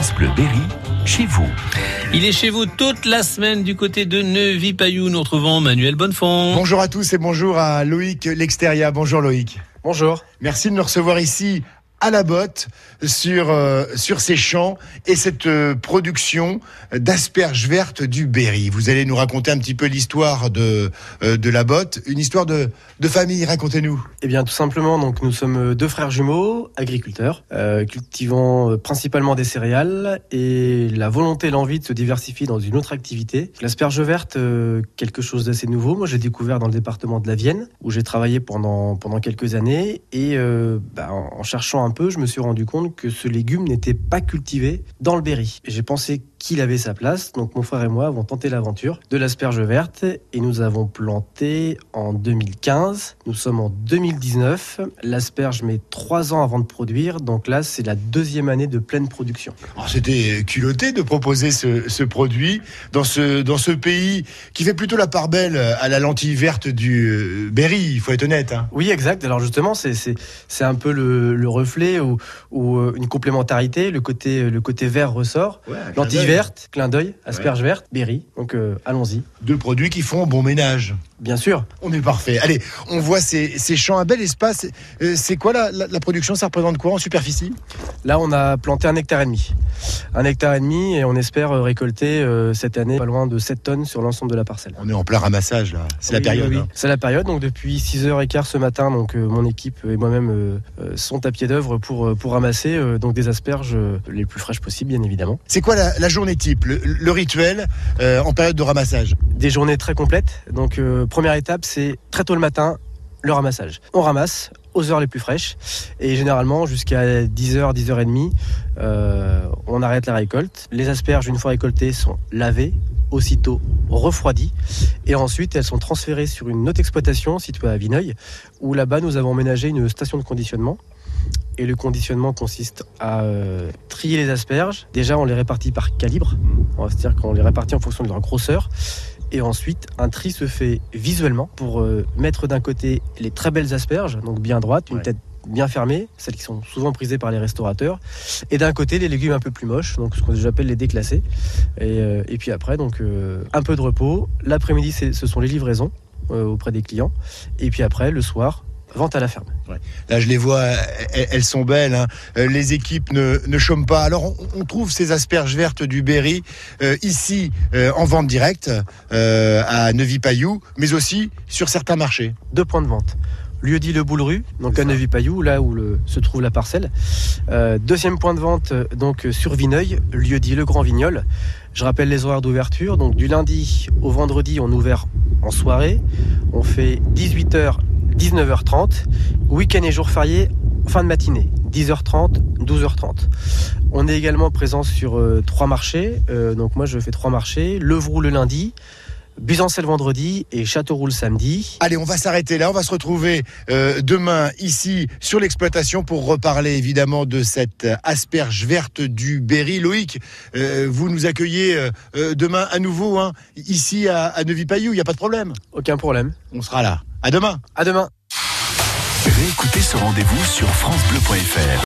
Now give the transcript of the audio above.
France Bleu Berry, chez vous. Il est chez vous toute la semaine du côté de Neuvy-Payou. Nous retrouvons Manuel Bonnefond. Bonjour à tous et bonjour à Loïc L'Exteria. Bonjour Loïc. Bonjour. Merci de nous recevoir ici à la botte sur euh, sur ces champs et cette euh, production d'asperges vertes du Berry. Vous allez nous raconter un petit peu l'histoire de euh, de la botte, une histoire de de famille. Racontez-nous. Eh bien, tout simplement, donc nous sommes deux frères jumeaux, agriculteurs, cultivant principalement des céréales et la volonté l'envie de se diversifier dans une autre activité. L'asperge verte, quelque chose d'assez nouveau. Moi, j'ai découvert dans le département de la Vienne où j'ai travaillé pendant pendant quelques années et bah, en cherchant un peu, je me suis rendu compte que ce légume n'était pas cultivé dans le Berry. J'ai pensé qu'il avait sa place. Donc mon frère et moi avons tenté l'aventure de l'asperge verte et nous avons planté en 2015. Nous sommes en 2019. L'asperge met trois ans avant de produire. Donc là, c'est la deuxième année de pleine production. C'était culotté de proposer ce, produit dans ce, dans ce pays qui fait plutôt la part belle à la lentille verte du euh, Berry, il faut être honnête. Hein. Oui, exact. Alors justement, c'est un peu le, reflet ou, ou, euh, une complémentarité. Le côté, le côté vert ressort. lentille verte, clin d'œil, asperge verte, berry. Donc euh, allons-y. Deux produits qui font bon ménage. Bien sûr. On est parfait. Allez, on voit ces, champs, un bel espace. Euh, c'est quoi la, production? Ça représente quoi en superficie? Là, on a planté un hectare et demi. Un hectare et demi et on espère euh, récolter cette année pas loin de 7 tonnes sur l'ensemble de la parcelle. On est en plein ramassage là. C'est la période. Hein. C'est la période. Donc depuis 6h15 ce matin, donc mon équipe et moi-même sont à pied d'œuvre pour, pour ramasser donc des asperges les plus fraîches possibles, bien évidemment. C'est quoi la, journée type, le, rituel euh, en période de ramassage Des journées très complètes. Donc euh, première étape, c'est très tôt le matin, le ramassage. On ramasse aux heures les plus fraîches et généralement jusqu'à 10h, 10h30, euh, on arrête la récolte. Les asperges, une fois récoltées, sont lavées, aussitôt refroidies et ensuite elles sont transférées sur une autre exploitation située à Vineuil où là-bas nous avons ménagé une station de conditionnement et le conditionnement consiste à euh, trier les asperges. Déjà, on les répartit par calibre. On va se dire qu'on les répartit en fonction de leur grosseur. Et ensuite, un tri se fait visuellement pour euh, mettre d'un côté les très belles asperges, donc bien droites, une tête bien fermée, celles qui sont souvent prisées par les restaurateurs, et d'un côté les légumes un peu plus moches, donc ce qu'on appelle les déclassés. Et, euh, et puis après, donc un peu de repos. L'après-midi, ce sont les livraisons auprès des clients. Et puis après, le soir, vente à la ferme. Là, je les vois, elles, sont belles. Hein. Euh, les équipes ne, ne chôment pas. Alors, on, trouve ces asperges vertes du Berry euh, ici euh, en vente directe à Neuvy-Payou, mais aussi sur certains marchés. Deux points de vente. Lieu dit le Boule-Rue, donc à Neuvy-Payou, là où se trouve la parcelle. deuxième point de vente, donc sur Vineuil, lieu dit le Grand Vignol. Je rappelle les horaires d'ouverture. Donc du lundi au vendredi, on ouvert en soirée. On fait 18h 19h30. Week-end et jour férié, fin de matinée, 10h30, 12h30. On est également présent sur euh, trois marchés. Euh, donc moi, je fais trois marchés. Levroux le lundi, Busancel vendredi et Châteauroux le samedi. Allez, on va s'arrêter là. On va se retrouver euh, demain ici sur l'exploitation pour reparler évidemment de cette asperge verte du Berry. Loïc, vous nous accueillez demain à nouveau hein, ici à, à Neuvy-Payou. Il n'y a pas de problème. Aucun problème. On sera là. À demain. À demain. Réécoutez ce rendez-vous sur FranceBleu.fr.